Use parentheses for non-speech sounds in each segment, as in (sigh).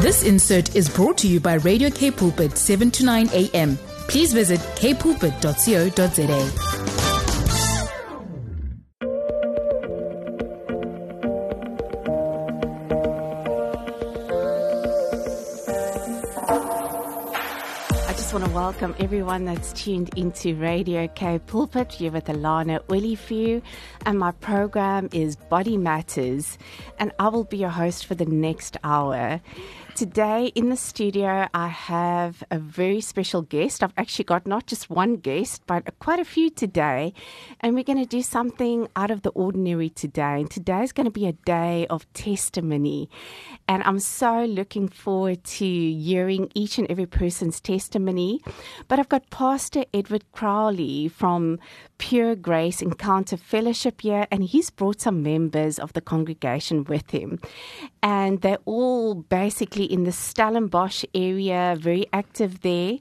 This insert is brought to you by Radio K Pulpit 7 to 9 a.m. Please visit kpulpit.co.za. I just want to welcome everyone that's tuned into Radio K Pulpit. You're with Alana Willifew, and my program is Body Matters, and I will be your host for the next hour. Today in the studio, I have a very special guest. I've actually got not just one guest, but quite a few today. And we're going to do something out of the ordinary today. And today is going to be a day of testimony. And I'm so looking forward to hearing each and every person's testimony. But I've got Pastor Edward Crowley from Pure Grace Encounter Fellowship here, and he's brought some members of the congregation with him. And they're all basically in the Stellenbosch area, very active there.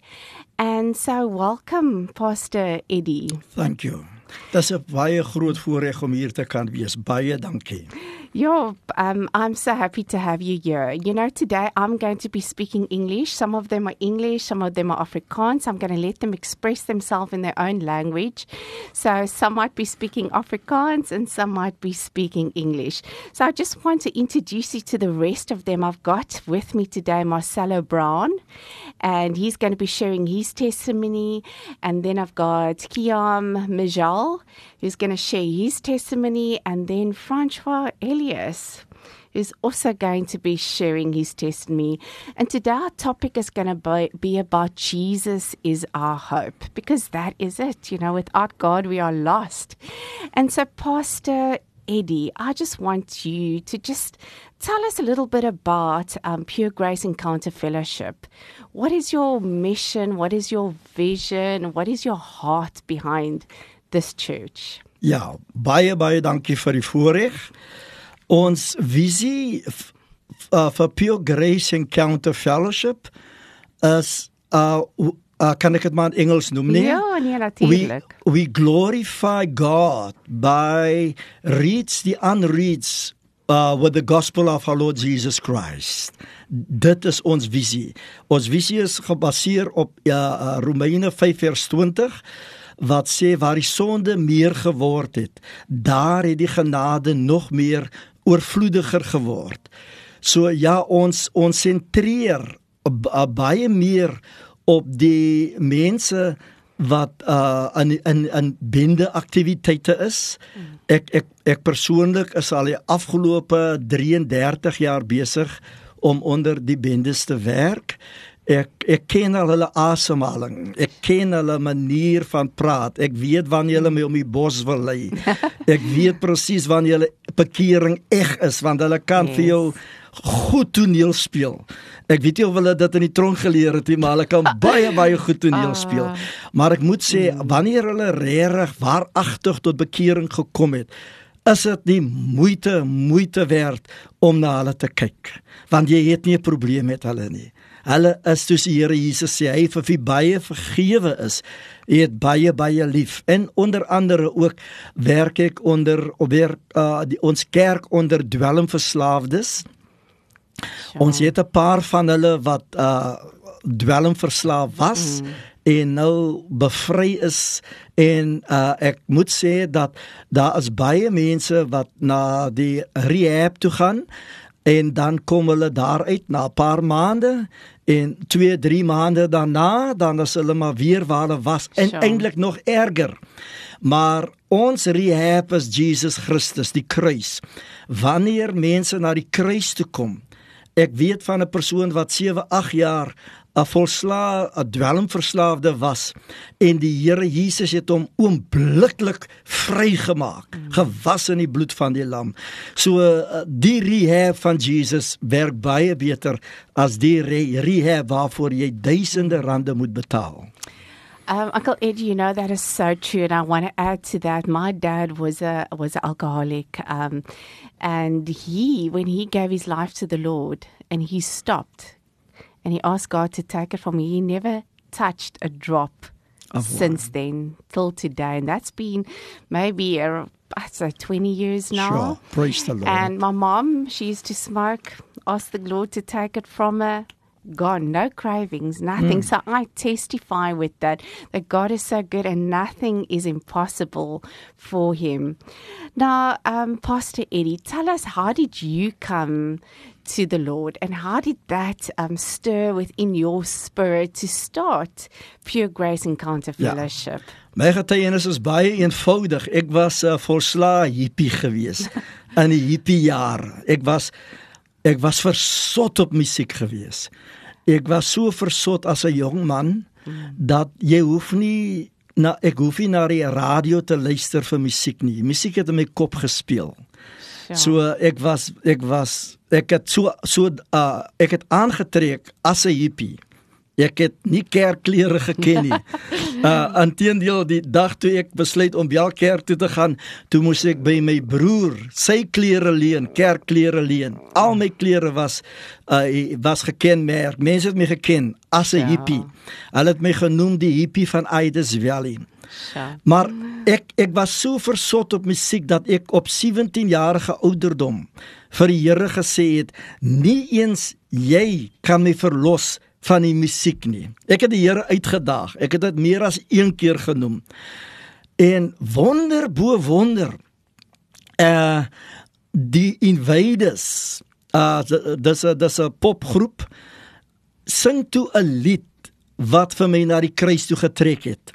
And so, welcome, Pastor Eddie. Thank you. Dis 'n baie groot voorreg om hier te kan wees. Baie dankie. Yo, um, I'm so happy to have you here. You know, today I'm going to be speaking English. Some of them are English, some of them are Afrikaans. I'm going to let them express themselves in their own language. So some might be speaking Afrikaans and some might be speaking English. So I just want to introduce you to the rest of them. I've got with me today Marcelo Brown, and he's going to be sharing his testimony. And then I've got Kiam Mijal, who's going to share his testimony, and then Francois Elias, who's also going to be sharing his testimony. And today our topic is going to be about Jesus is our hope, because that is it. You know, without God, we are lost. And so, Pastor Eddie, I just want you to just tell us a little bit about um, Pure Grace Encounter Fellowship. What is your mission? What is your vision? What is your heart behind this church? Ja, baie baie dankie vir die voorreg. Ons visie uh, vir Pure Grace Encounter Fellowship is uh, uh kan ek dit maar in Engels noem nee? Ja, nee, We, natuurlijk. we glorify God by reads the unreads uh, with the gospel of our Lord Jesus Christ. Dit is ons visie. Ons visie is gebaseer op ja, uh, Romeine 5 vers 20 wat sê waar die sonde meer geword het, daar het die genade nog meer oorvloediger geword. So ja, ons ons sentreer uh, baie meer op die mense wat uh in in in bende aktiwiteite is. Ek ek ek persoonlik is al die afgelope 33 jaar besig om onder die bendes te werk. Ek ek ken al hulle asemhaling. Ek ken hulle manier van praat. Ek weet wanneer hulle my om die bos wil lei. (laughs) Ek weet presies wanneer hulle bekering eg is want hulle kan Yes. vir jou goed toneel speel. Ek weet nie of hulle dit in die tronk geleer het nie, maar hulle kan (laughs) baie baie goed toneel speel. Maar ek moet sê wanneer hulle regtig waaragtig tot bekering gekom het, is dit die moeite moeite werd om na hulle te kyk. Want jy het nie 'n probleem met hulle nie. Hulle is soos die Here Jesus sê, hy vir wie baie vergewe is, hy het baie baie lief. En onder andere ook werk ek onder op werk uh, die, ons kerk onder dwelmverslaafdes. Ons het 'n paar van hulle wat uh dwelmverslaaf was mm. en nou bevry is en uh ek moet sê dat daar is baie mense wat na die rehab toe gaan en dan kom hulle daar uit na 'n paar maande en 2 3 maande daarna dan is hulle maar weer waar hulle was en Sure. eintlik nog erger. Maar ons rehab is Jesus Christus, die kruis. Wanneer mense na die kruis toe kom, Ek weet van 'n persoon wat 7, 8 jaar 'n volsla 'n dwelmverslaafde was en die Here Jesus het hom oombliklik vrygemaak, mm. gewas in die bloed van die lam. So uh, die rehab van Jesus werk baie beter as die re rehab waarvoor jy duisende rande moet betaal. Um, Uncle Ed, you know that is so true, and I want to add to that. My dad was a was an alcoholic, um, and he, when he gave his life to the Lord, and he stopped, and he asked God to take it from me. He never touched a drop Of since then till today, and that's been maybe uh, I'd say twenty years now. Sure. Praise the Lord. And my mom, she used to smoke asked the Lord to take it from her, gone, no cravings, nothing. So I testify with that, that God is so good and nothing is impossible for him. Now, um, Pastor Eddie, tell us, how did you come to the Lord and how did that um, stir within your spirit to start Pure Grace Encounter Ja. Fellowship? My getuienis is baie eenvoudig. Ek was 'n uh, volslae hippie gewees (laughs) in die hippie jare. Ek was ek was versot op musiek gewees. Ek was so versot as 'n jong man dat jy hoef nie na ek hoef nie na die radio te luister vir musiek nie. Musiek het in my kop gespeel. Ja. So ek was ek was ek het so so uh, ek het aangetrek as 'n hippie. Ek het nie kerkklere geken nie. (laughs) Uh inteendeel die dag toe ek besluit om wel kerk toe te gaan, toe moes ek by my broer sy klere leen, kerkklere leen. Al my klere was uh was gekenmerk. Mense het my geken as 'n Ja. hippie. Hulle het my genoem die hippie van Ides Valley. Ja. Maar ek ek was so versot op musiek dat ek op 17 jarige ouderdom vir die Here gesê het, nie eens jy kan my verlos van die musiek nie. Ek het die Here uitgedaag. Ek het dit meer as een keer genoem. En wonder bo wonder. Uh die Invaders, uh dis 'n dis 'n popgroep sing toe 'n lied wat vir my na die kruis toe getrek het.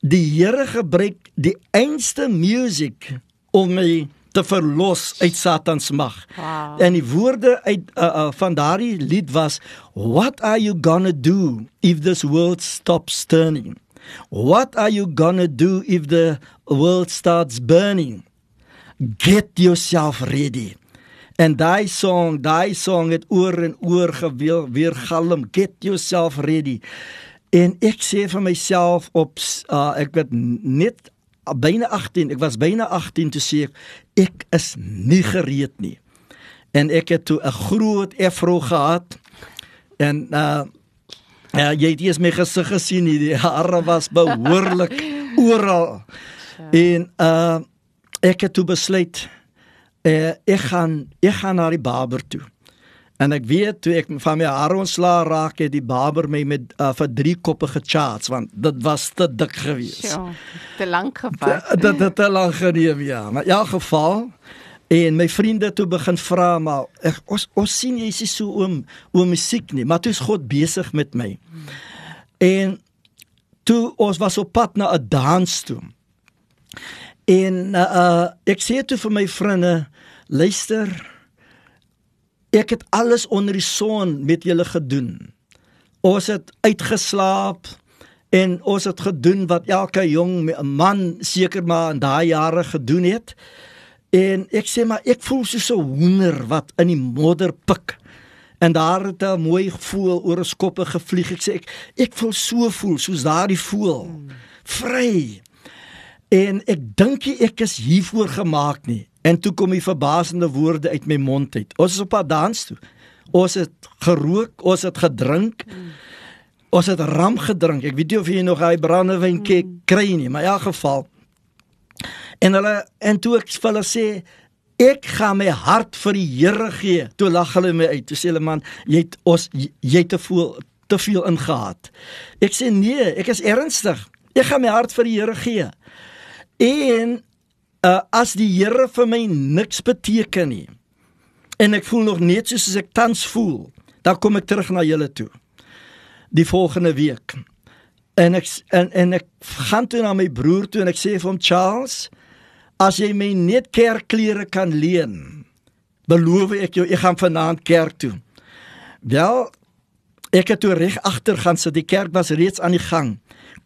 Die Here gebruik die einste musiek om my te verlos uit Satan se mag. Wow. En die woorde uit uh, uh, van daardie lied was What are you gonna do if this world stops turning? What are you gonna do if the world starts burning? Get yourself ready. En daai song, daai song het oor en oor geweel weer galm. Get yourself ready. En ek sê vir myself op uh, ek het net byna 18, ek was byna 18 toe sê ek ek is nie gereed nie. En ek het toe 'n groot afro gehad en uh ja, jy het eers my gesig gesien. Die hare was behoorlik (laughs) oral. En uh ek het toe besluit uh, ek gaan ek gaan na die barber toe. En ek weet toe ek van my hare ontslaa raak het die barber my met uh, vir drie koppe gecharge want dit was te dik geweest. Ja, te lank gevat. Dit te lank geneem ja, maar in elk geval en my vriende toe begin vra maar ek, ons ons sien jy is so oom oom musiek nie, maar toe is God besig met my. En toe ons was op pad na 'n dans toe. En uh, uh ek sê toe vir my vriende, luister ek het alles onder die son met julle gedoen. Ons het uitgeslaap en ons het gedoen wat elke jong man seker maar in daai jare gedoen het. En ek sê maar ek voel soos 'n hoender wat in die modder pik. En daar het 'n mooi voël oor ons koppe gevlieg. Ek sê ek ek voel so voel soos daardie voël. Vry. En ek dink nie ek is hiervoor gemaak nie. En toe kom die verbasende woorde uit my mond uit. Ons is op 'n dans toe. Ons het gerook, ons het gedrink. Ons het ram gedrink. Ek weet nie of jy nog daai brandewyn mm. kry nie, maar in elk geval. En hulle en toe ek vir hulle sê ek gaan my hart vir die Here gee. Toe lag hulle my uit. Toe sê hulle man, jy het ons jy, jy het te veel te veel ingehaat. Ek sê nee, ek is ernstig. Ek gaan my hart vir die Here gee. En uh, as die Here vir my niks beteken nie en ek voel nog net soos ek tans voel, dan kom ek terug na julle toe. Die volgende week. En ek en en ek gaan toe na my broer toe en ek sê vir hom Charles, as jy my net kerkklere kan leen, beloof ek jou ek gaan vanaand kerk toe. Wel, ek het toe reg agter gaan sit. Die kerk was reeds aan die gang.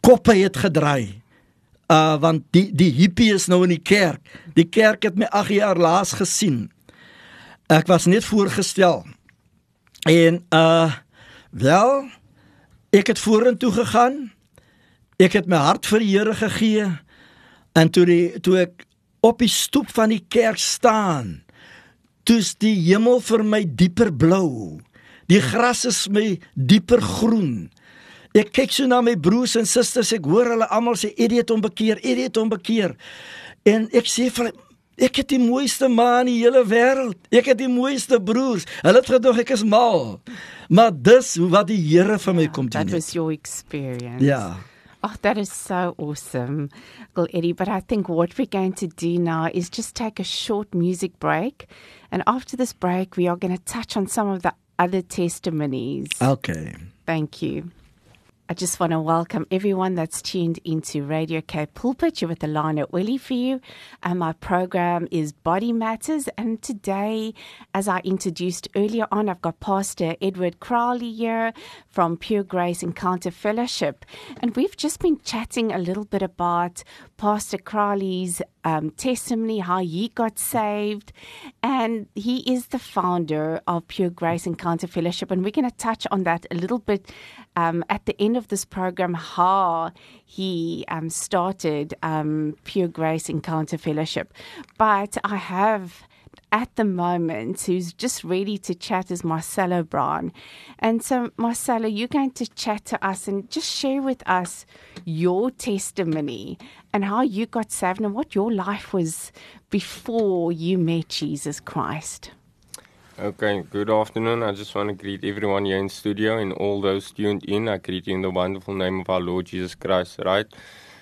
Koppe het gedraai. Uh want die die hippie is nou in die kerk. Die kerk het my 8 jaar laas gesien. Ek was net voorgestel. En uh wel ek het vorentoe gegaan. Ek het my hart vir die Here gegee. En toe die toe ek op die stoep van die kerk staan, toets die hemel vir my dieper blou. Die gras is my dieper groen. Ek kyk so na my broers en susters, ek hoor hulle almal sê Eddie het hom bekeer, Eddie het hom bekeer. En ek sê vir Ek het die mooiste ma in die hele wêreld. Ek het die mooiste broers. Hulle het gedog ek is mal. Maar dis wat die Here vir my kom doen. That was your experience. Ja. Oh, that is so awesome, Uncle Eddie. But I think what we're going to do now is just take a short music break. And after this break, we are going to touch on some of the other testimonies. Okay. Thank you. I just want to welcome everyone that's tuned into Radio K Pulpit. You're with Alana Willie for you. And my program is Body Matters. And today, as I introduced earlier on, I've got Pastor Edward Crowley here from Pure Grace Encounter Fellowship. And we've just been chatting a little bit about Pastor Crowley's um, testimony, how he got saved. And he is the founder of Pure Grace Encounter Fellowship. And we're going to touch on that a little bit um, at the end of this program, how he um, started um, Pure Grace Encounter Fellowship. But I have at the moment who's just ready to chat is Marcelo Brown. And so, Marcelo, you're going to chat to us and just share with us your testimony and how you got saved and what your life was before you met Jesus Christ. Okay, good afternoon. I just want to greet everyone here in studio and all those tuned in. I greet you in the wonderful name of our Lord Jesus Christ, right?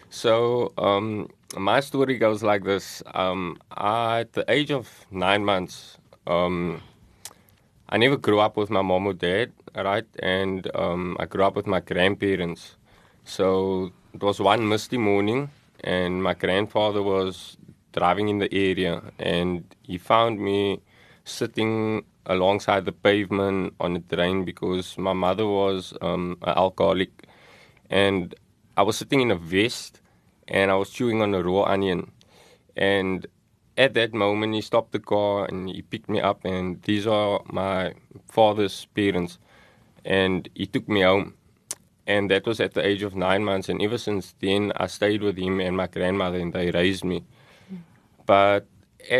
So, um, my story goes like this. Um, I, at the age of nine months, um, I never grew up with my mom or dad, right? And um, I grew up with my grandparents. So, it was one misty morning, and my grandfather was driving in the area, and he found me sitting alongside the pavement on the train because my mother was um, an alcoholic, and I was sitting in a vest and I was chewing on a raw onion. And at that moment, he stopped the car and he picked me up, and these are my father's parents, and he took me home. And that was at the age of nine months, and ever since then, I stayed with him and my grandmother, and they raised me. But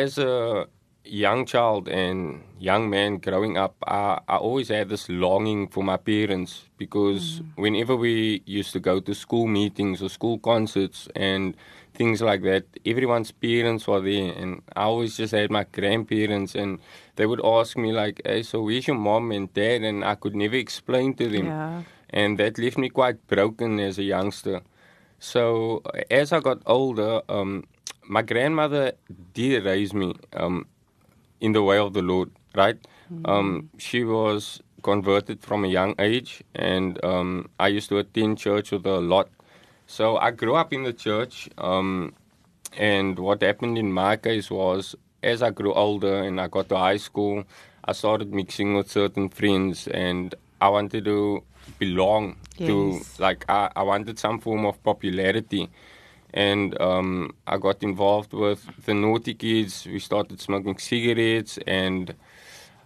as a young child and young man growing up, I, I always had this longing for my parents because mm. whenever we used to go to school meetings or school concerts and things like that, everyone's parents were there, and I always just had my grandparents, and they would ask me like, "Hey, so where's your mom and dad?" And I could never explain to them, Yeah. And that left me quite broken as a youngster. So as I got older, um, my grandmother did raise me um, in the way of the Lord, right? Um, she was converted from a young age, and um, I used to attend church with her a lot. So I grew up in the church, um, and what happened in my case was as I grew older and I got to high school, I started mixing with certain friends, and I wanted to belong to like I, I wanted some form of popularity and um, I got involved with the naughty kids. We started smoking cigarettes, and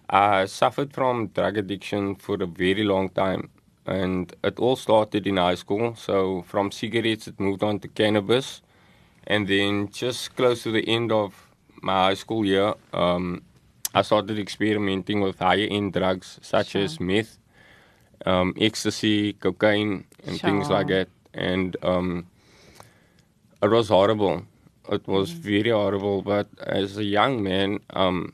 I suffered from drug addiction for a very long time. And it all started in high school. So from cigarettes, it moved on to cannabis, and then just close to the end of my high school year, um, I started experimenting with higher end drugs such Sure. as meth, um, ecstasy, cocaine, and things like that. And um, it was horrible. It was very horrible. But as a young man, um,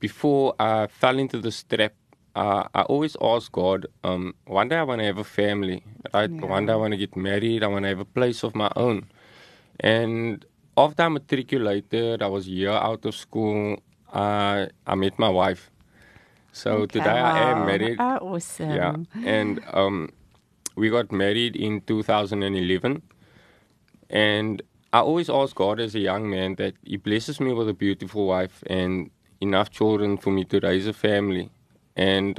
before I fell into this trap, uh, I always asked God, um, one day I want to have a family, right? One day I want to get married. I want to have a place of my own. And after I matriculated, I was a year out of school. I I met my wife. So today I am married. Oh, awesome. Yeah, and um, we got married in 2011, and I always ask God as a young man that He blesses me with a beautiful wife and enough children for me to raise a family, and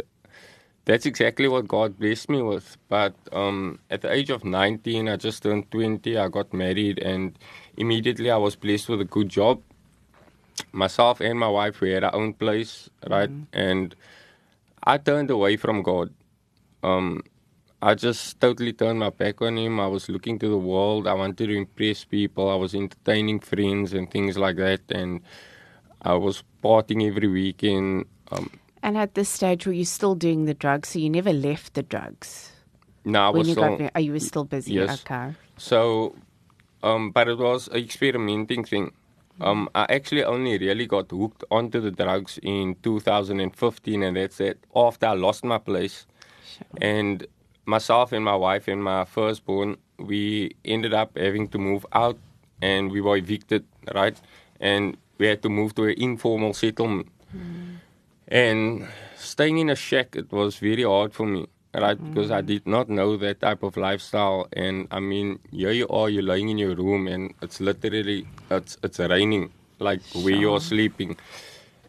that's exactly what God blessed me with. But um, at the age of 19, I just turned 20. I got married, and immediately I was blessed with a good job. Myself and my wife, we had our own place, right? And I turned away from God. Um, I just totally turned my back on Him. I was looking to the world. I wanted to impress people. I was entertaining friends and things like that. And I was partying every weekend. Um, And at this stage, were you still doing the drugs? So you never left the drugs? no, I when was you still, got oh, you were still busy? Yes. Okay. So, um, but it was an experimenting thing. Um, I actually only really got hooked onto the drugs in 2015, and that's it. After I lost my place, and myself and my wife and my firstborn, we ended up having to move out, and we were evicted, right? And we had to move to an informal settlement. And staying in a shack, it was very hard for me, right? Because I did not know that type of lifestyle. And I mean, here you are, you're lying in your room, and it's literally it's it's raining, like where you're sleeping.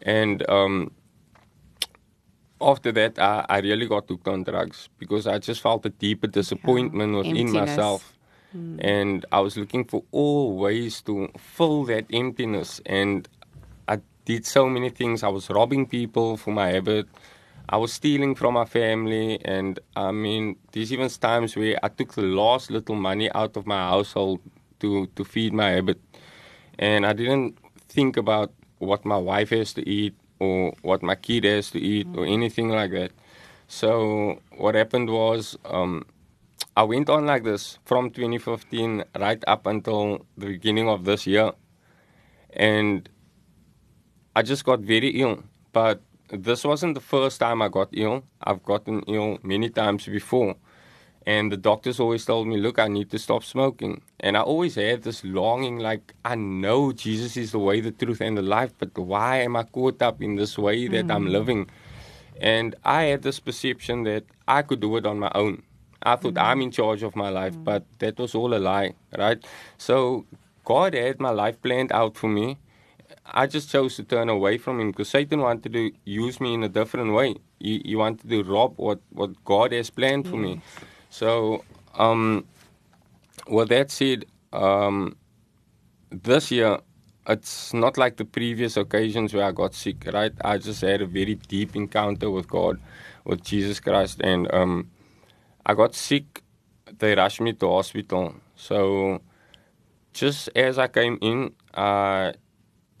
And um, after that, I, I really got hooked on drugs because I just felt a deeper disappointment within Emptiness. myself. And I was looking for all ways to fill that emptiness. And I did so many things. I was robbing people for my habit. I was stealing from my family. And I mean, there's even times where I took the last little money out of my household to, to feed my habit. And I didn't think about what my wife has to eat or what my kid has to eat or anything like that. So what happened was um, I went on like this from 2015 right up until the beginning of this year. And I just got very ill. But this wasn't the first time I got ill. I've gotten ill many times before. And the doctors always told me, look, I need to stop smoking. And I always had this longing, like, I know Jesus is the way, the truth, and the life, but why am I caught up in this way that I'm hmm. living? And I had this perception that I could do it on my own. I thought I'm in hmm. charge of my life, hmm. but that was all a lie, right? So God had my life planned out for me. I just chose to turn away from him because Satan wanted to use me in a different way. He, he wanted to rob what, what God has planned for me. So, um, with that said, um, this year, it's not like the previous occasions where I got sick, right? I just had a very deep encounter with God, with Jesus Christ, and um, I got sick. They rushed me to hospital. So, just as I came in, uh,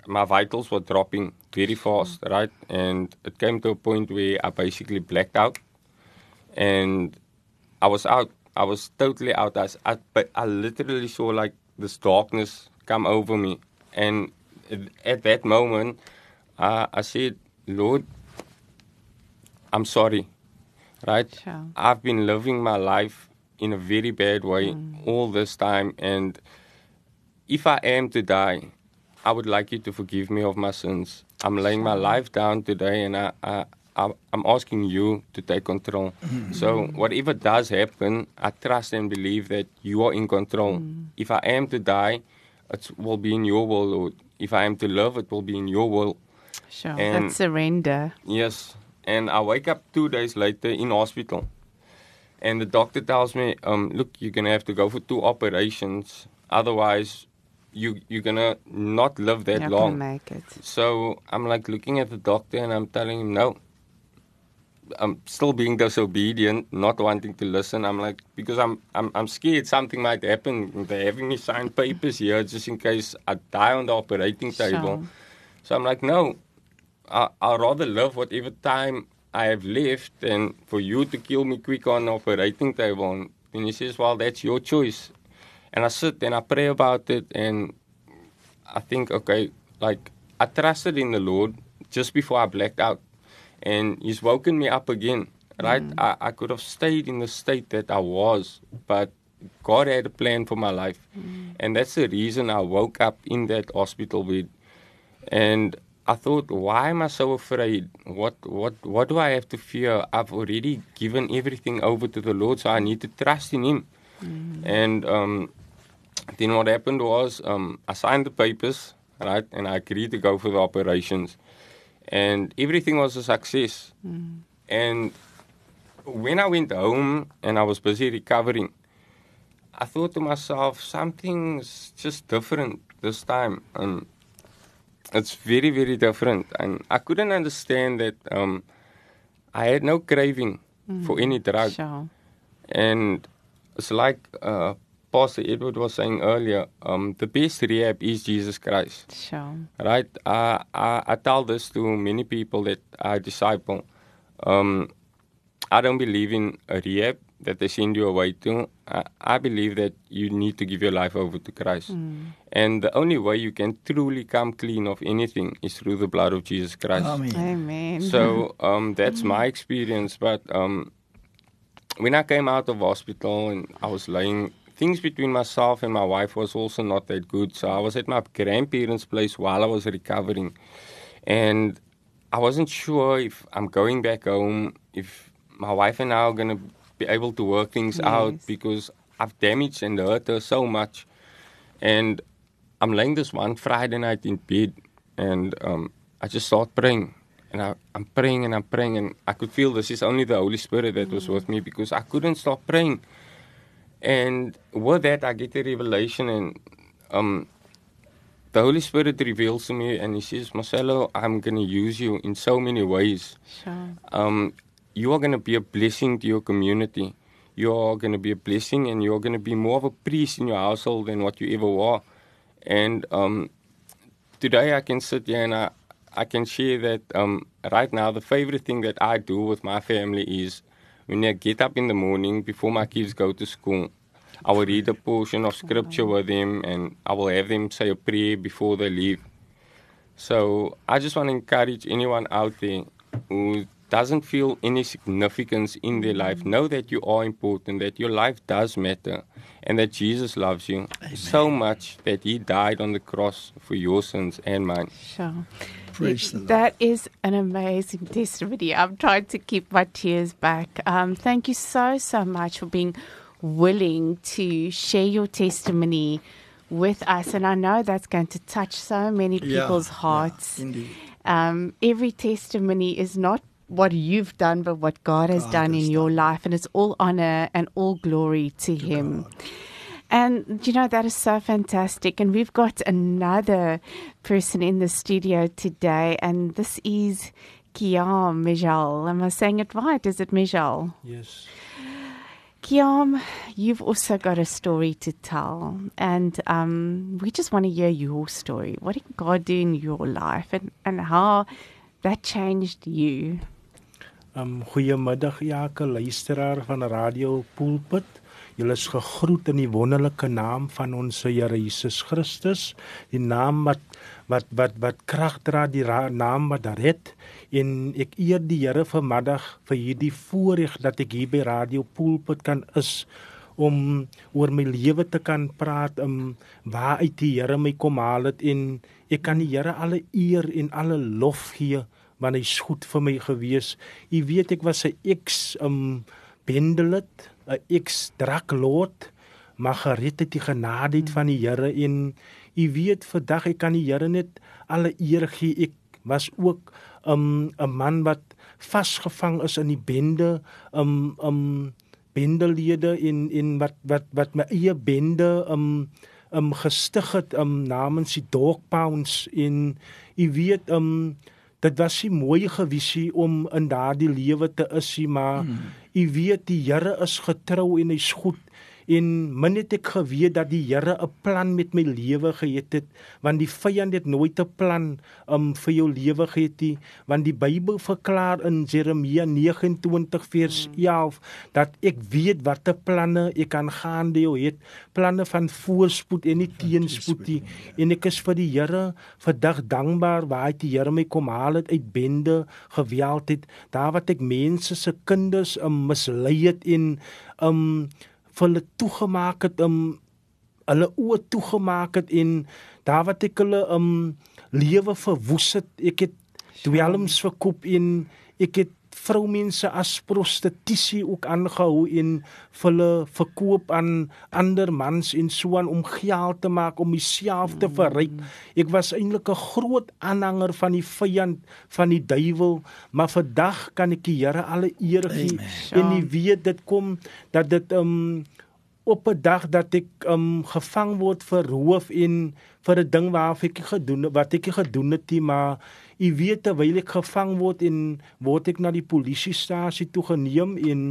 my vitals were dropping very fast, right? And it came to a point where I basically blacked out, and I was out. I was totally out. I, I- but I literally saw like this darkness come over me, and at that moment, uh, I said, "Lord, I'm sorry." Right? Sure. I've been living my life in a very bad way all this time, and if I am to die, I would like you to forgive me of my sins. I'm laying my life down today, and I, I, I I'm asking you to take control. so whatever does happen, I trust and believe that you are in control. If I am to die, it will be in your will, Lord. If I am to live, it will be in your will. Sure. And- That's surrender. Yes. And I wake up two days later in hospital. And the doctor tells me, um, look, you're going to have to go for two operations. Otherwise, you, you're going to not live that Not long. make it. So I'm like looking at the doctor and I'm telling him, no. I'm still being disobedient, not wanting to listen. I'm like, because I'm, I'm, I'm scared something might happen. They're having me sign papers here just in case I die on the operating table. Sure. So I'm like, no, I, I'd rather live whatever time I have left than for you to kill me quick on the operating table. And he says, well, that's your choice. And I sit and I pray about it and I think, okay, like I trusted in the Lord just before I blacked out. And He's woken me up again, right? Mm. I, I could have stayed in the state that I was, but God had a plan for my life. Mm. And that's the reason I woke up in that hospital bed. And I thought, why am I so afraid? What what what do I have to fear? I've already given everything over to the Lord, so I need to trust in Him. Mm. And um, then what happened was um, I signed the papers, right, and I agreed to go for the operations, and everything was a success. And when I went home and I was busy recovering, I thought to myself, something's just different this time. Um, it's very, very different. And I couldn't understand that um, I had no craving for any drug. Sure. And it's like uh, Pastor Edward was saying earlier um, the best rehab is Jesus Christ. Sure. Right? I, I, I tell this to many people that I disciple. Um, I don't believe in a rehab that they send you away to. I, I believe that you need to give your life over to Christ. And the only way you can truly come clean of anything is through the blood of Jesus Christ. Amen. Amen. So (laughs) um, that's my experience. But um, when I came out of hospital and I was laying, things between myself and my wife was also not that good. So I was at my grandparents' place while I was recovering, and I wasn't sure if I'm going back home, if my wife and I are gonna be able to work things out because I've damaged and hurt her so much. And I'm laying this one Friday night in bed, and um, I just start praying. And I, I'm praying and I'm praying, and I could feel this is only the Holy Spirit that was with me because I couldn't stop praying. And with that, I get the revelation, and um, the Holy Spirit reveals to me, and He says, Marcelo, I'm going to use you in so many ways sure. um, you are going to be a blessing to your community. You are going to be a blessing, and you're going to be more of a priest in your household than what you ever were. And um, today, I can sit here and I, I can share that um, right now, the favorite thing that I do with my family is when I get up in the morning before my kids go to school. I will read a portion of scripture with them, and I will have them say a prayer before they leave. So I just want to encourage anyone out there who doesn't feel any significance in their life. Know that you are important, that your life does matter, and that Jesus loves you so much that He died on the cross for your sins and mine. Sure. Praise the Lord. That is an amazing (laughs) testimony. I'm trying to keep my tears back. Um, thank you so, so much for being willing to share your testimony with us. And I know that's going to touch so many people's yeah, hearts. indeed. um, every testimony is not what you've done, but what God has God done has in your life. And it's all honor and all glory to, Him. And you know, that is so fantastic. And we've got another person in the studio today, and this is Kiam Mijal. Am I saying it right? Is it Mijal? Yes. Kiam, you've also got a story to tell, and um, we just want to hear your story. What did God do in your life, and, and how that changed you? Um goeiemiddag elke luisteraar van Radio Pulpit. Julle is gegroet in die wonderlike naam van ons Here Jesus Christus, die naam wat wat wat wat krag dra, die ra- naam wat red. En ek eer die Here vanmiddag vir hierdie voorreg dat ek hier by Radio Pulpit kan is om oor my lewe te kan praat, um waar uit die Here my kom haal het en ek kan die Here alle eer en alle lof gee want hy's goed vir my gewees. U weet ek was 'n ex um bendelit, 'n ex draklot, maar gered uit die genade uit van die Here en u weet vandag ek kan die Here net alle eer gee. Ek was ook um 'n man wat vasgevang is in die bende um um bendelede in in wat wat wat my eie bende um um gestig het um namens die Dog Pounds in u weet um dit was nie mooi gewees om in daardie lewe te is maar u hmm. weet die Here is getrou en hy's goed en min het ek geweet dat die Here 'n plan met my lewe gehad het want die vyand het nooit 'n plan um vir jou lewe gehad nie want die Bybel verklaar in Jeremia 29 vers 11 dat ek weet watter planne ek kan gaan jou het planne van voorspoed en nie teenspoed nie. en ek is vir die Here vandag dankbaar waar hy die Here my kom haal het uit bende geweld het daar wat ek mense se kinders um, mislei het en um vir hulle toegemaak het um hulle oë toegemaak het en daar wat ek hulle um lewe verwoes het. Ek het dwelms verkoop en ek het vroumense as prostitusie ook aangehou en hulle verkoop aan ander mans en so aan om geld te maak om myself te verryk. Ek was eintlik 'n groot aanhanger van die vyand van die duiwel, maar vandag kan ek die Here alle eer gee en jy weet dit kom dat dit um op 'n dag dat ek um gevang word vir roof en vir 'n ding waar ek gedoen wat ek gedoen het, maar u weet terwyl ek gevang word en word ek na die polisiestasie toe geneem en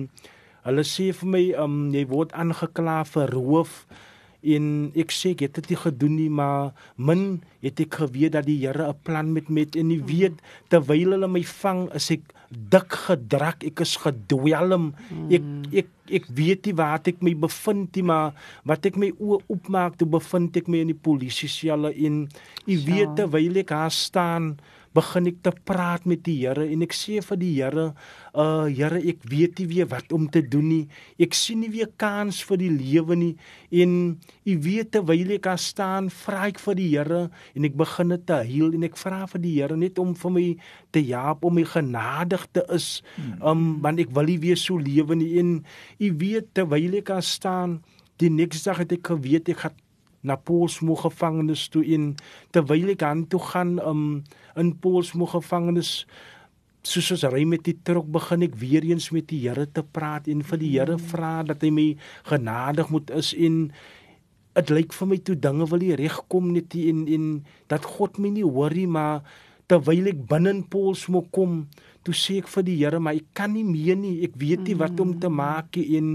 hulle sê vir my um jy word aangekla vir roof. En ek sê ek het dit nie gedoen nie maar min het ek geweet dat die Here 'n plan met met en jy weet terwyl hulle my vang is ek dik gedrak, ek is gedwelm. Ek ek ek weet nie waar ek my bevind nie, maar wat ek my oë oopmaak, toe bevind ek my in die polisie selle en u weet terwyl ek daar staan begin ek te praat met die Here en ek sê vir die Here, uh Here, ek weet nie weer wat om te doen nie. Ek sien nie weer kans vir die lewe nie en u weet terwyl ek daar staan, vra ek vir die Here en ek begin te huil en ek vra vir die Here net om vir my te help om my genadig te is. Um want ek wil nie weer so lewe nie en u weet terwyl ek daar staan, die nächste dag het ek geweet ek gaan na Polsmoor gevangenis toe in terwyl ek aan toe gaan um in Polsmoor gevangenis soos as ry met die trok begin ek weer eens met die Here te praat en vir die Here vra dat hy my genadig moet is en dit lyk vir my toe dinge wil nie regkom net en en dat God my nie hoor nie maar terwyl ek binne in Polsmoor kom toe sê ek vir die Here maar ek kan nie meer nie ek weet nie wat om te maak nie en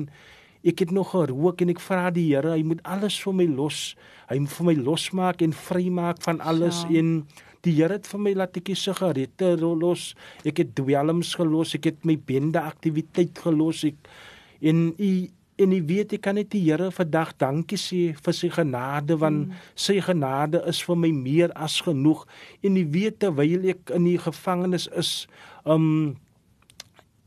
Ek het nog gerook en ek vra die Here, hy moet alles vir my los. Hy moet vir my losmaak en vrymaak van alles Ja. en die Here het vir my laat ek sigarette los. Ek het dwelms gelos, ek het my bende aktiwiteit gelos. Ek en u en u weet ek kan net die Here vandag dankie sê vir sy genade want mm. sy genade is vir my meer as genoeg. En u weet terwyl ek in die gevangenis is, um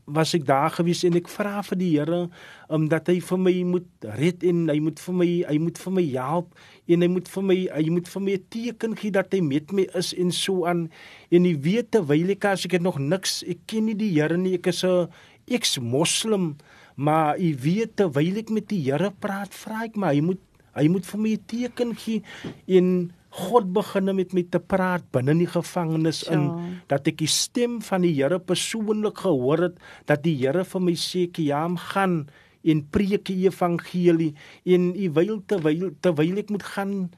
was ek daar gewees en ek vra vir die Here um, dat hy vir my moet red en hy moet vir my hy moet vir my help en hy moet vir my hy moet vir my 'n teken gee dat hy met my is en so aan. En jy weet terwyl ek as ek het nog niks ek ken nie die Here nie ek is 'n ex-moslim maar jy weet terwyl ek met die Here praat vra ek maar hy moet hy moet vir my 'n teken gee en God begin met my te praat binne in die gevangenis in Ja. dat ek die stem van die Here persoonlik gehoor het dat die Here vir my sê Kiam gaan en preek die evangelie en terwyl terwyl terwyl ek moet gaan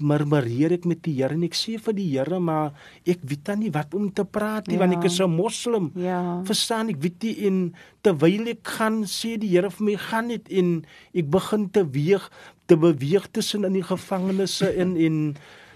murmureer ek met die Here en ek sê vir die Here maar ek weet dan nie wat om te praat nie ja. want ek is 'n moslim Ja. verstaan ek weet nie en terwyl ek gaan sê die Here vir my gaan net en ek begin te weeg te beweeg tussen in die gevangenisse en en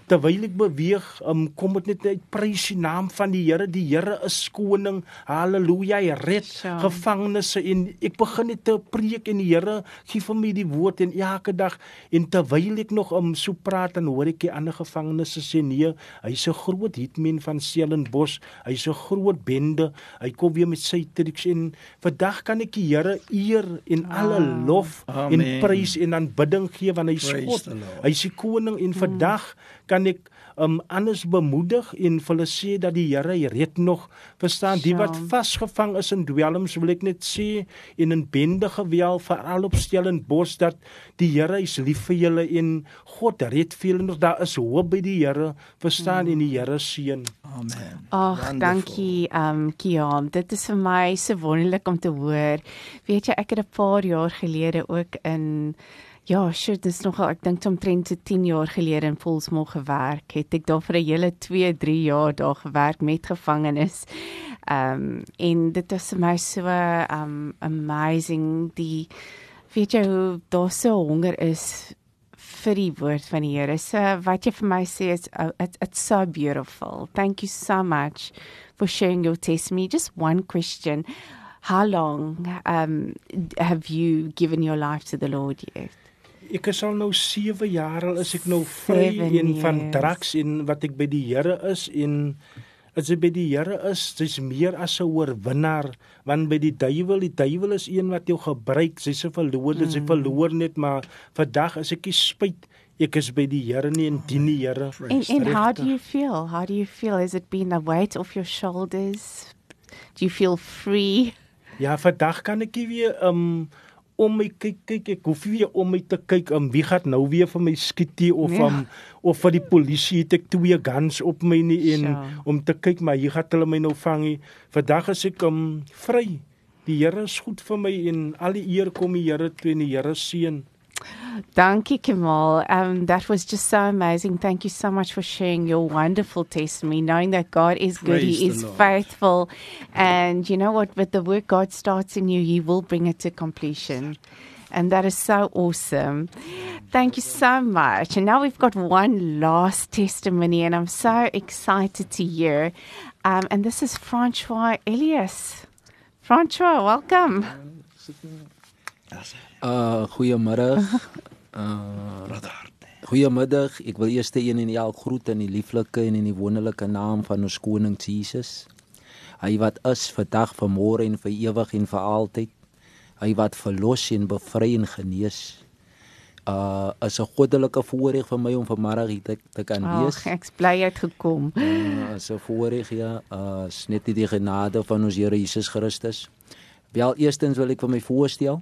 terwyl ek beweeg um, kom dit net uit prys die naam van die Here. Die Here is koning. Haleluja hy red Ja. gevangenisse en ek begin net te preek en die Here gee vir my die woord en elke dag. En terwyl ek nog um, so praat en hoor ek die ander gevangenes sê nee hy's 'n groot hitman van Stellenbosch. Hy's 'n groot bende. Hy kom weer met sy triks en vandag kan ek die Here eer en alle lof Amen. en prys en aanbidding gee want hy's Praise God. hy's die koning en vandag kan ek um anders bemoedig en vir hulle sê dat die Here red nog verstaan die wat vasgevang is in dwelms wil ek net sê en in bende geweld veral op Stellenbosch dat die Here is lief vir julle en God red vir julle nog daar is hoop by die Here verstaan en die Here seën Amen. Ag, dankie um Kiam. Dit is vir my so wonderlik om te hoor. Weet jy, ek het 'n paar jaar gelede ook in ja, shit, dis nogal ek dink omtrent so 10 jaar gelede in Volsmoor gewerk. Het ek daar vir 'n hele 2, 3 jaar daar gewerk met gevangenes. Um en dit was vir my so um amazing die weet jy hoe daar so honger is vir die woord van die Here. So wat jy vir my sê is uh, it's, it's so beautiful. Thank you so much for sharing your testimony. Just one question. How long um, have you given your life to the Lord yet? Ek is al nou 7 jaar al is ek nou vry Seven en van drugs en wat ek by die Here is en as ek by die Here is, dis meer as 'n oorwinnaar want by die duiwel, die duiwel is een wat jou gebruik, sy's 'n verloorde, sy Mm. verloor net maar vandag is ek nie spyt ek is by die Here nie en dien die Here. And, and how do you feel? How do you feel? Has it been a weight off your shoulders? Do you feel free? Ja, vandag kan ek weer um om my kyk kyk ek hoef nie om my te kyk um wie gaan nou weer vir my skiet of Ja. um of vir die polisie het ek twee guns op my nie en Sure. om te kyk maar hier gaan hulle my nou vang nie. Vandag is ek um vry. Die Here is goed vir my en al die eer kom die Here toe en die Here seën. Dankie Kamal. Um, that was just so amazing. Thank you so much for sharing your wonderful testimony, knowing that God is good, Praise He is Lord. faithful, and you know what? With the work God starts in you, He will bring it to completion. And that is so awesome. Thank you so much. And now we've got one last testimony, and I'm so excited to hear. Um, and this is Francois Elias. Francois, welcome. Uh goeiemôre. Uh Goeiemiddag. Ek wil eers een en al groet in die lieflike en in die wonderlike naam van ons koning Jesus. Hy wat is vandag, vanmôre en vir ewig en vir altyd. Hy wat verlos en bevry en genees. Uh is 'n goddelike voorreg vir my om vanmôre hier te, te kan wees. Oh, ek's bly jy het gekom. Uh, is 'n voorreg ja, uh is net die genade van ons Here Jesus Christus. Wel eerstens wil ek vir my voorstel.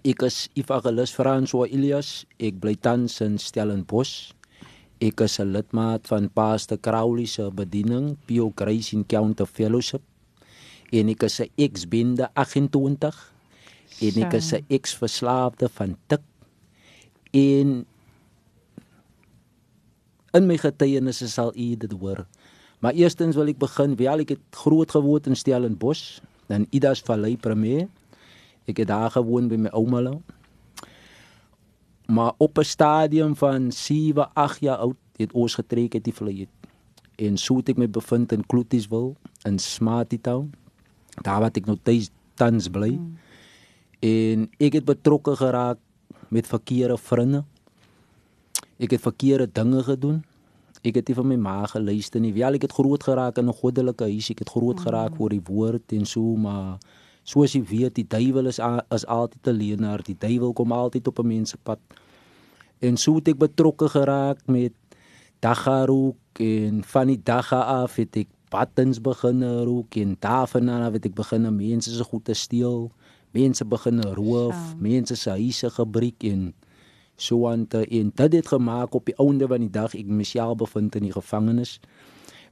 Ek is Evangelus François Elias. Ek bly tans in Stellenbosch. Ek is 'n lidmaat van Pastor Crowley se bediening, Pio Grace Encounter Fellowship. En ek is 'n ex-bende 28 en ek is 'n ex-verslaafde van tik. En in my getuienisse sal u dit hoor. Maar eerstens wil ek begin, wel ek het groot geword in Stellenbosch, dan Idas Vallei Premier. Ek het daar gewoon by my ouma. Lo. Maar op 'n stadium van 7, 8 jaar oud het ons getrek uit die vlei. En so het ek my bevind in Kloetieswil in Smarty Town. Daar wat ek nou tuis tans bly. Hmm. En ek het betrokke geraak met verkeerde vriende. Ek het verkeerde dinge gedoen. Ek het nie van my ma geluister nie. Wel ek het groot geraak in 'n goddelike huis. Ek het groot geraak voor die woord en so maar soos jy weet, die duiwel is is altyd 'n leienaar. Die duiwel kom altyd op 'n mens se pad. En so het ek betrokke geraak met daggarook en van die dagga af het ek pattens begin rook en daarvandaan het ek begin mense se goed te steel. Mense begin roof, ja. mense se huise gebreek en so aan te en dit het gemaak op die einde van die dag ek myself bevind in die gevangenis.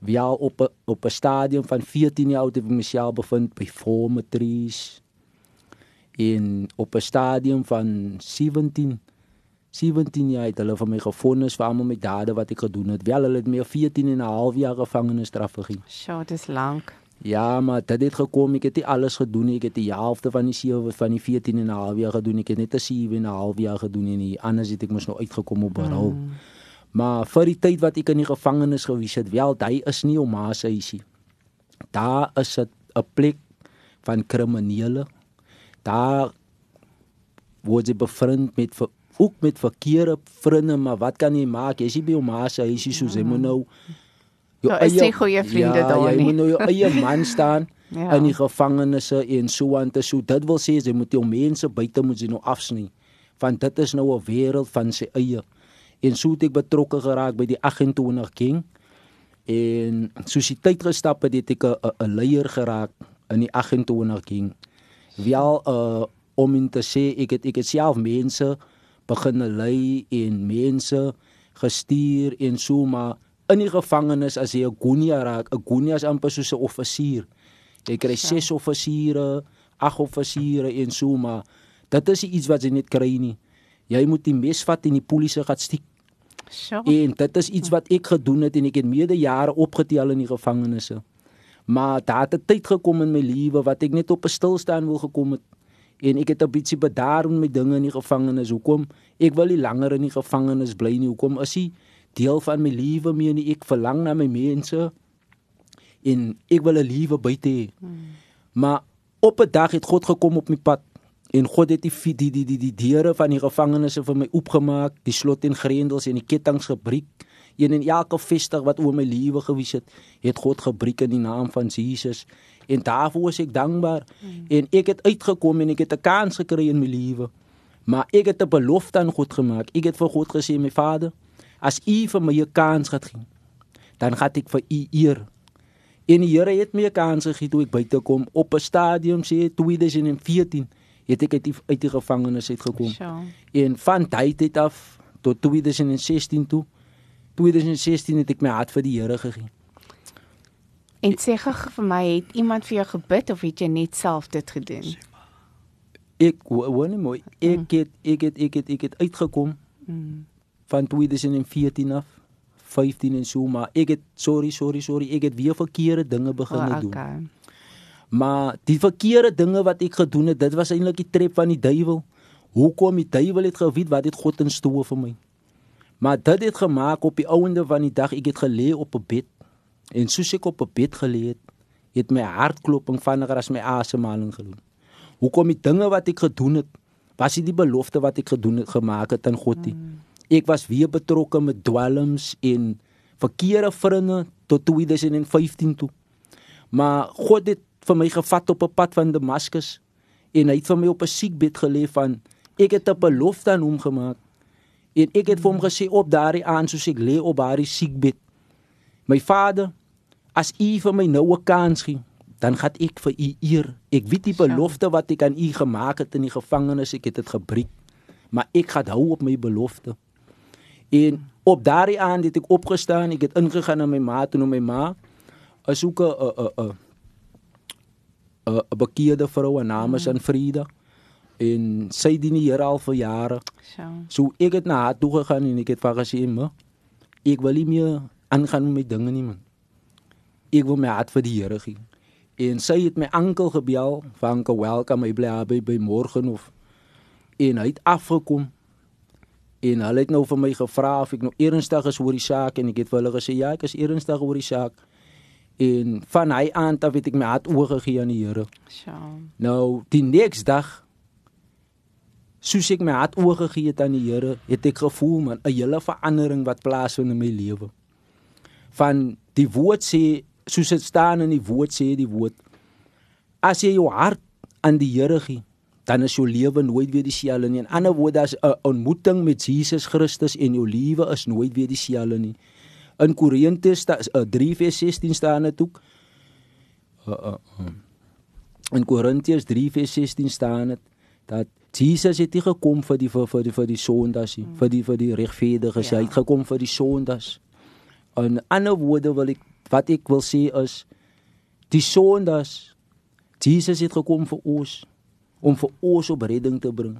Wel op a, op 'n stadium van 14 jaar oud het ek myself bevind by formatries en op 'n stadium van 17 17 jaar het hulle van my gefonnis vir almal met dade wat ek gedoen het. Wel hulle het my 14 en 'n half jaar gevangenisstraf gegee. Sjoe, dis lank. Ja, maar dit het gekom, ek het nie alles gedoen nie. Ek het die helfte van die 7 van die 14 en 'n half jaar gedoen. Ek het net 'n 7 en 'n half jaar gedoen en anders het ek mos nou uitgekom op berou. Hmm. Maar vir die tyd wat ek in die gevangenis gewees het, wel, hy is nie om haar huisie. Daar is 'n 'n plek van kriminele. Daar word jy bevriend met ook met verkeerde vriende, maar wat kan jy maak? Jy is nie by hom haar huisie soos hy moet nou jou eie so goeie vriende ja, daar nie. Jy moet nou jou eie man staan Ja. in die gevangenisse en so aan te so. Dit wil sê jy moet jou mense buite moet jy nou afsny. Want dit is nou 'n wêreld van sy eie. En so het ek betrokke geraak by die 28 King. En soos die tyd gestap het, het ek 'n leier geraak in die 28 King. Wel uh om in te sê ek het ek het self mense begin lei en mense gestuur en so maar in die gevangenis as jy 'n gunia raak, 'n gunia is amper soos 'n offisier. Jy kry ses offisiere, ag offisiere en so maar dit is iets wat jy net kry nie. Jy moet die mes vat en die polisie gaan stiek. Sjoe. En dit is iets wat ek gedoen het en ek het meerde jare opgetel in die gevangenisse. Maar daar het 'n tyd gekom in my lewe wat ek net op 'n stilstaan wil gekom het en ek het 'n bietjie bedaar met my dinge in die gevangenis. Hoekom? Ek wil nie langer in die gevangenis bly nie. Hoekom is dit deel van my lewe meer nie? Ek verlang na my mense en ek wil 'n lewe buite hê. Hmm. Maar op 'n dag het God gekom op my pad en God het die die die die, die deure van die gevangenisse vir my oopgemaak, die slot en grendels en die kettinge gebreek. Een en elke vestig wat oor my lewe gewys het, het God gebreek in die naam van Jesus. En daarvoor is ek dankbaar. Hmm. En ek het uitgekom en ek het 'n kans gekry in my lewe. Maar ek het 'n belofte aan God gemaak. Ek het vir God gesê, my Vader, as U vir my 'n kans gaan gee, dan gaan ek vir U eer. En die Here het my 'n kans gegee toe ek buite kom op 'n stadium sê 2014 het ek uit die, uit die gevangenis uitgekom. Sjoe. En van daai tyd af tot 2016 toe 2016 het ek my hart vir die Here gegee. En sê gou vir my, het iemand vir jou gebid of het jy net self dit gedoen? Ek woon nie mooi. Ek het ek het ek het ek het uitgekom Mm. van 2014 af 15 en so maar ek het sorry sorry sorry ek het weer verkeerde dinge begin Oh, doen. Maar die verkeerde dinge wat ek gedoen het, dit was eintlik die trap van die duiwel. Hoekom die duiwel het geweet wat het God in store vir my? Maar dit het gemaak op die ouende van die dag ek het gelê op 'n bed En soos ek op 'n bed gelê het, het my hartkloping vinniger as my asemhaling geloop. Hoekom die dinge wat ek gedoen het, was dit die belofte wat ek gedoen het gemaak het aan God nie. Mm. Ek was weer betrokke met dwelms en verkeerde vriende tot 2015 toe. Maar God het vir my gevat op 'n pad van Damaskus en hy het vir my op 'n siekbed gelê van ek het 'n belofte aan hom gemaak. En ek het vir hom gesê op daardie aand soos ek lê op daardie siekbed. My Vader, as U vir my nou 'n kans gee, dan gaan ek vir U eer. Ek weet die belofte wat ek aan U gemaak het in die gevangenis, ek het dit gebreek. Maar ek gaan hou op my belofte. En op daardie aand het ek opgestaan, ek het ingegaan na my ma toe en my ma is ook 'n 'n 'n 'n bekeerde vrou, haar naam is Anfrida. En sy dien die Here al vir jare. So. So ek het na haar toe gegaan en ek het vir haar gesê, "Ma, ek wil nie meer aangaan met dinge nie, man. Ek wil my hart vir die Here gee." En sy het my ankel gebel, van "Ka welkom, my bly by by môre of." En hy het afgekom. En hulle het nou vir my gevra of ek nou ernstig is oor die saak en ek het vir hulle gesê, "Ja, ek is ernstig oor die saak." En van hy aan af het ek my hart oorgegee aan die Here. So. Nou, die volgende dag soos ek my hart oorgegee het aan die Here, het ek gevoel man 'n hele verandering wat plaasvind in my lewe. Van die woord sê, soos dit staan in die woord sê die woord, as jy jou hart aan die Here gee, dan is jou lewe nooit weer dieselfde nie. In ander woorde, as 'n ontmoeting met Jesus Christus en jou lewe is nooit weer dieselfde nie. In Korintiërs 3:16 staan dit ook. Uh, uh, uh. In Korintiërs 3:16 staan dit dat Jesus het nie gekom vir die vir vir die vir die sondas nie, mm. vir die vir die regverdiges, ja. hy het gekom vir die sondas. In ander woorde wil ek wat ek wil sê is die sondas Jesus het gekom vir ons om vir ons op redding te bring.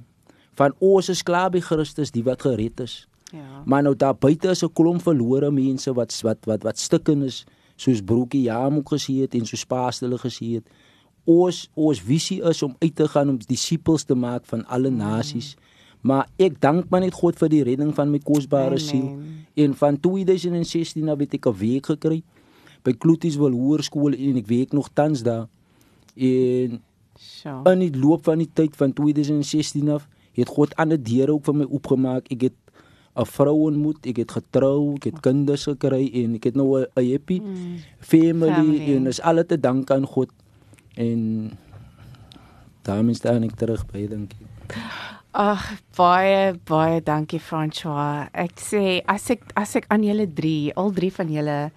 Van ons is klaar by Christus, die wat gered is. Ja. Maar nou daar buite is 'n klomp verlore mense wat wat wat wat stikken is, soos broekie Jamok gesê het en soos Paas hulle gesê het ons ons visie is om uit te gaan om disippels te maak van alle nasies. Mm. Maar ek dank maar net God vir die redding van my kosbare siel. En van 2016 af het ek 'n week gekry by Kloetieswil Hoërskool en ek werk nog tans daar. En so. in die loop van die tyd van 2016 af het God ander deure ook vir my oopgemaak. Ek het 'n vrou ontmoet, ek het getrou, ek het kinders gekry en ek het nou 'n happy mm. family, family en is alles te dank aan God. En daarmee staan ek terug by dankie. Ag baie baie dankie François. Ek sê as ek as ek aan julle drie, al drie van julle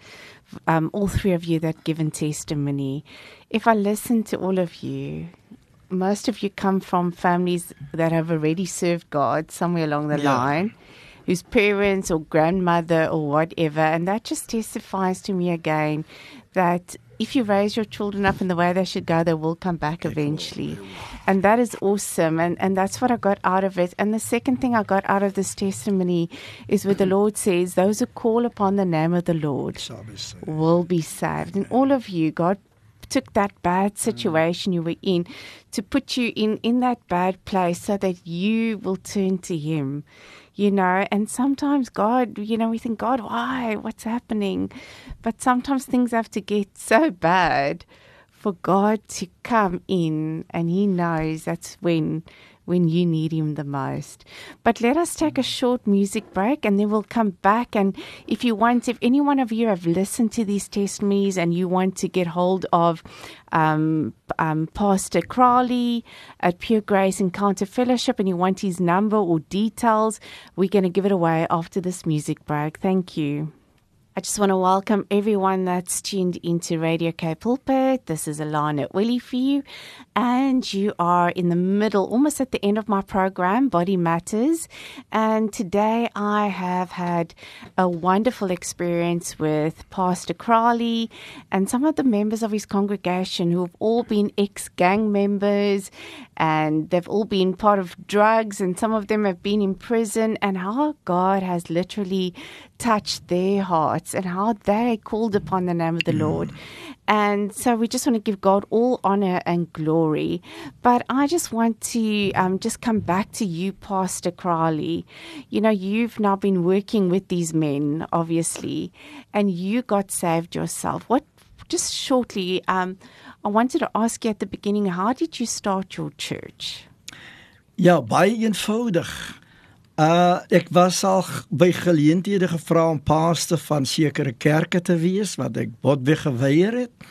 um all three of you that given testimony. If I listen to all of you, most of you come from families that have already served God somewhere along the yeah. line. Whose parents or grandmother or whatever, and that just testifies to me again that if you raise your children up in the way they should go, they will come back eventually. And that is awesome. And, and that's what I got out of it. And the second thing I got out of this testimony is where the Lord says, Those who call upon the name of the Lord will be saved. And all of you, God took that bad situation you were in to put you in, in that bad place so that you will turn to Him you know, and sometimes God, you know, we think, God, why? What's happening? But sometimes things have to get so bad for God to come in, and He knows that's when when you need Him the most. But let us take a short music break and then we'll come back. And if you want, if any one of you have listened to these testimonies and you want to get hold of um, um, Pastor Crowley at Pure Grace Encounter Fellowship and you want his number or details, we're going to give it away after this music break. Thank you. I just want to welcome everyone that's tuned into Radio K Pulpit. This is Alana Willie for you, and you are in the middle, almost at the end of my program, Body Matters. And today I have had a wonderful experience with Pastor Crowley and some of the members of his congregation who have all been ex gang members and they've all been part of drugs, and some of them have been in prison, and how God has literally touched their hearts and how they called upon the name of the mm. Lord. And so we just want to give God all honor and glory. But I just want to um, just come back to you, Pastor Crowley. You know, you've now been working with these men, obviously, and you got saved yourself. What, just shortly, um, I wanted to ask you at the beginning, how did you start your church? Ja, baie eenvoudig. Uh ek was al by geleenthede gevra om paaste van sekere kerke te wees wat ek botweg geweier het.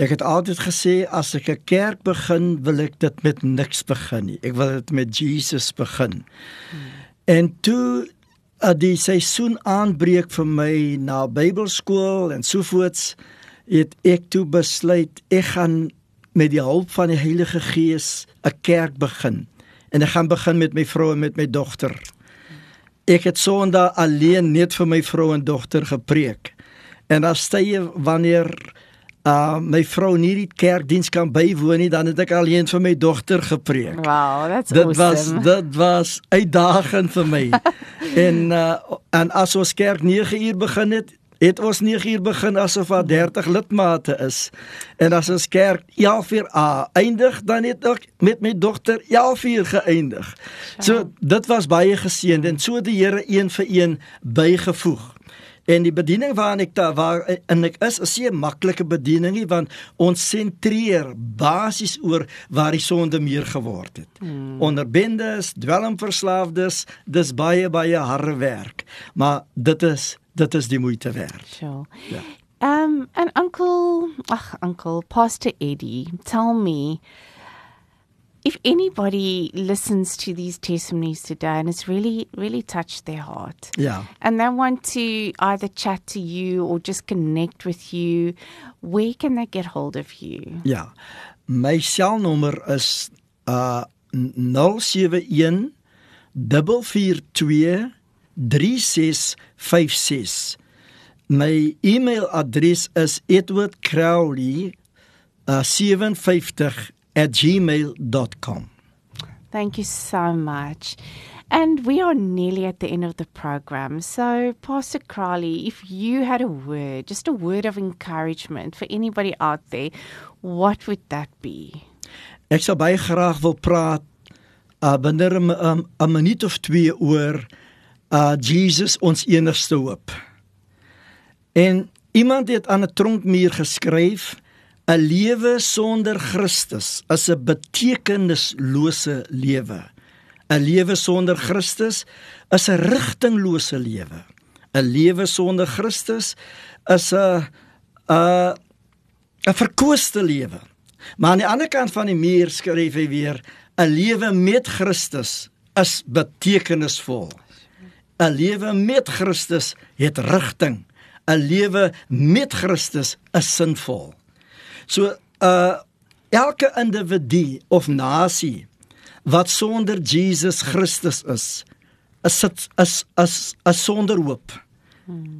Ek het altyd gesê as ek 'n kerk begin, wil ek dit met niks begin nie. Ek wil dit met Jesus begin. Hmm. En toe uh, die seisoen aanbreek vir my na Bybelskool en sovoorts, het ek toe besluit ek gaan met die hulp van die Heilige Gees 'n kerk begin en ek gaan begin met my vrou en met my dogter. Ek het Sondag alleen net vir my vrou en dogter gepreek. En as jy wanneer uh my vrou nie die kerkdiens kan bywoon nie, dan het ek alleen vir my dogter gepreek. Wow, that's dit awesome. was dit was uitdagend vir my. (laughs) en uh en as ons kerk 9 uur begin het, het ons 9 uur begin asof daar 30 lidmate is. En as ons kerk 11 uur a eindig, dan het ek met my dogter 11 uur geëindig. So dit was baie geseënd en so die Here een vir een bygevoeg. En die bediening waarin ek daar waar en ek is is nie 'n maklike bediening nie want ons sentreer basies oor waar die sonde meer geword het. Hmm. Onder bendes, dwelmverslaafdes, dis baie baie harde werk. Maar dit is dit is die moeite werd. Sure. Yeah. Um, and Uncle, ach, Uncle, Pastor Eddie, tell me if anybody listens to these testimonies today and it's really, really touched their heart, Ja. and they want to either chat to you or just connect with you, where can they get hold of you? Ja. My selnommer is uh 071 442 3656. My e-mailadres is edwardcrowley uh, 57 at gmail.com. Thank you so much. And we are nearly at the end of the program. So, Pastor Crowley, if you had a word, just a word of encouragement for anybody out there, what would that be? Ek sou baie graag wil praat uh binne 'n um, 'n minuut of twee oor uh Jesus ons enigste hoop. En iemand het aan 'n tronkmuur geskryf 'n lewe sonder Christus is 'n betekenislose lewe. 'n Lewe sonder Christus is 'n rigtinglose lewe. 'n Lewe sonder Christus is 'n 'n 'n verkooste lewe. Maar aan die ander kant van die muur skryf hy weer 'n lewe met Christus is betekenisvol. 'n Lewe met Christus het rigting. 'n Lewe met Christus is sinvol. So uh elke individu of nasie wat sonder Jesus Christus is, is dit is is is sonder hoop.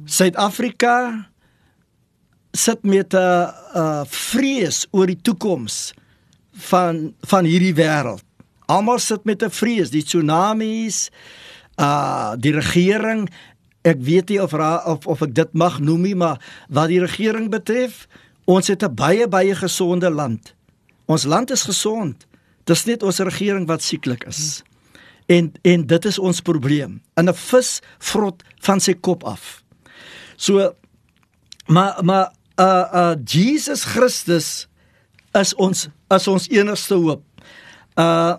Suid-Afrika sit met 'n uh, uh, vrees oor die toekoms van van hierdie wêreld. Almal sit met 'n vrees, die tsunamies, uh die regering, ek weet nie of ra, of of ek dit mag noem nie, maar wat die regering betref, ons het 'n baie baie gesonde land. Ons land is gesond. Dis net ons regering wat sieklik is. En en dit is ons probleem. In 'n vis vrot van sy kop af. So maar maar uh uh Jesus Christus is ons as ons enigste hoop. Uh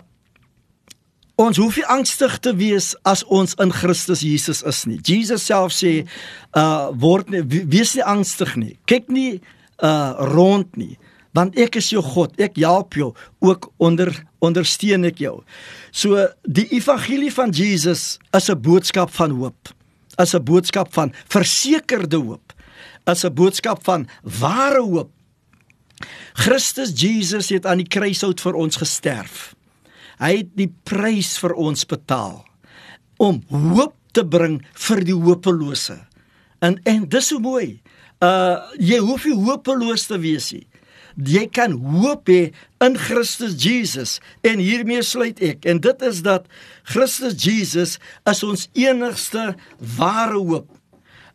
ons hoef nie angstig te wees as ons in Christus Jesus is nie. Jesus self sê uh word nie wees nie angstig nie. Kyk nie uh rond nie want ek is jou God. Ek help jou ook onder ondersteun ek jou. So die evangelie van Jesus is 'n boodskap van hoop. Is 'n boodskap van versekerde hoop. Is 'n boodskap van ware hoop. Christus Jesus het aan die kruishout vir ons gesterf. Hy het die prys vir ons betaal om hoop te bring vir die hopelose. En en dis so mooi. Uh jy hoef nie hopeloos te wees nie. Jy kan hoop hê in Christus Jesus en hiermee sluit ek en dit is dat Christus Jesus is ons enigste ware hoop.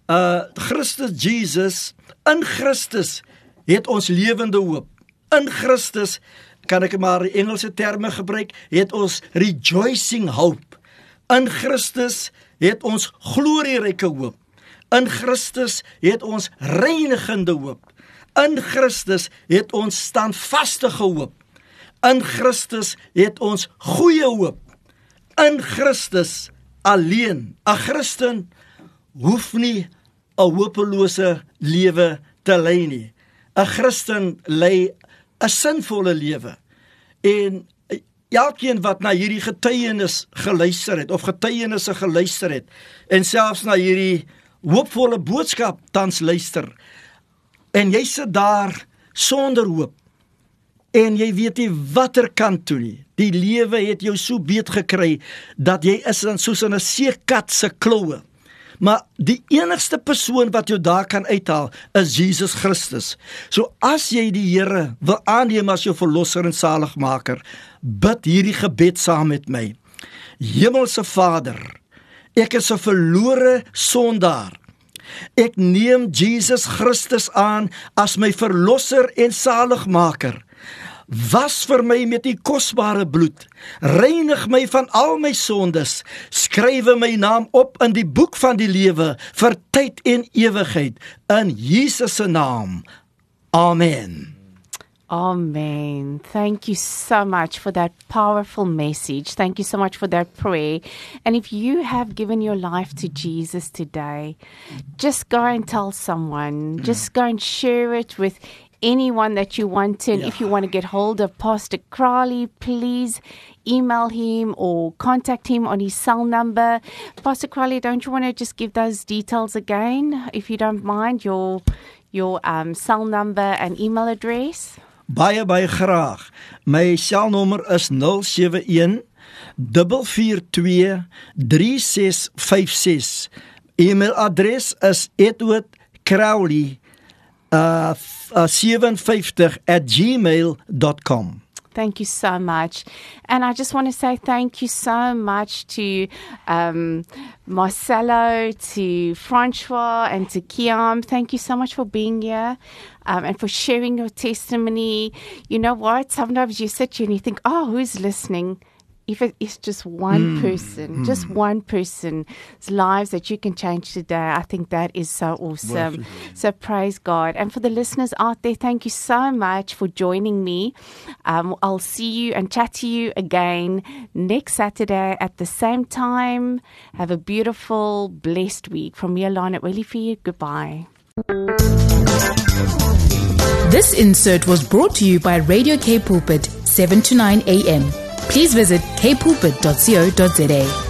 Uh Christus Jesus in Christus het ons lewende hoop. In Christus kan ek maar Engelse terme gebruik, het ons rejoicing hope. In Christus het ons glorieryke hoop. In Christus het ons reinigende hoop. In Christus het ons standvaste hoop. In Christus het ons goeie hoop. In Christus alleen. 'n Christen hoef nie 'n hopelose lewe te lei nie. 'n Christen lei 'n sinvolle lewe. En elkeen wat na hierdie getuienis geluister het of getuienisse geluister het en selfs na hierdie hoopvolle boodskap tans luister. En jy sit daar sonder hoop. En jy weet nie watter kant toe nie. Die lewe het jou so beet gekry dat jy is dan soos in 'n seekat se kloue. Maar die enigste persoon wat jou daar kan uithaal is Jesus Christus. So as jy die Here wil aanneem as jou verlosser en saligmaker bid hierdie gebed saam met my. Hemelse Vader Ek is 'n verlore sondaar. Ek neem Jesus Christus aan as my verlosser en saligmaker. Was vir my met u kosbare bloed. Reinig my van al my sondes. Skrywe my naam op in die boek van die lewe vir tyd en ewigheid in Jesus se naam. Amen. Amen. Thank you so much for that powerful message. Thank you so much for that prayer. And if you have given your life to Jesus today, just go and tell someone, just go and share it with anyone that you want. To. And if you want to get hold of Pastor Crowley, please email him or contact him on his cell number. Pastor Crowley, don't you want to just give those details again, if you don't mind, your your um, cell number and email address? Baie baie graag. My selnommer is 071 442 3656. E-mailadres is edwardcrowley uh, uh 57@gmail.com. Thank you so much. And I just want to say thank you so much to um, Marcelo, to Francois, and to Kiam. Thank you so much for being here um, and for sharing your testimony. You know what? Sometimes you sit here and you think, oh, who's listening? If it is just one person, just one person's lives that you can change today, I think that is so awesome. So praise God. And for the listeners out there, thank you so much for joining me. Um, I'll see you and chat to you again next Saturday at the same time. Have a beautiful, blessed week. From me, Alana Welifee, goodbye. This insert was brought to you by Radio K Pulpit, 7 to 9 a.m. Please visit kpulpit.co.za.